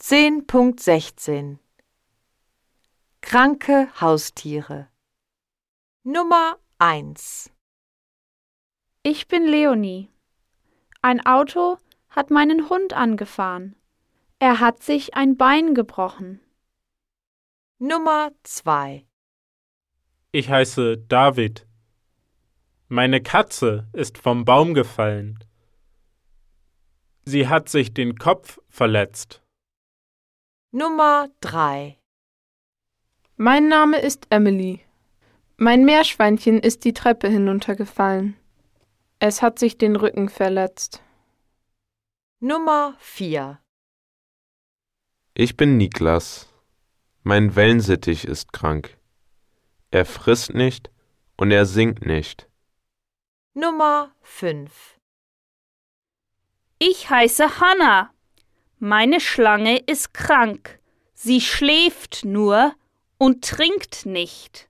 10.16 Kranke Haustiere Nummer 1 Ich bin Leonie. Ein Auto hat meinen Hund angefahren. Er hat sich ein Bein gebrochen. Nummer 2 Ich heiße David. Meine Katze ist vom Baum gefallen. Sie hat sich den Kopf verletzt. Nummer 3 Mein Name ist Emily. Mein Meerschweinchen ist die Treppe hinuntergefallen. Es hat sich den Rücken verletzt. Nummer 4 Ich bin Niklas. Mein Wellensittich ist krank. Er frisst nicht und er singt nicht. Nummer 5 Ich heiße Hanna. Meine Schlange ist krank. Sie schläft nur und trinkt nicht.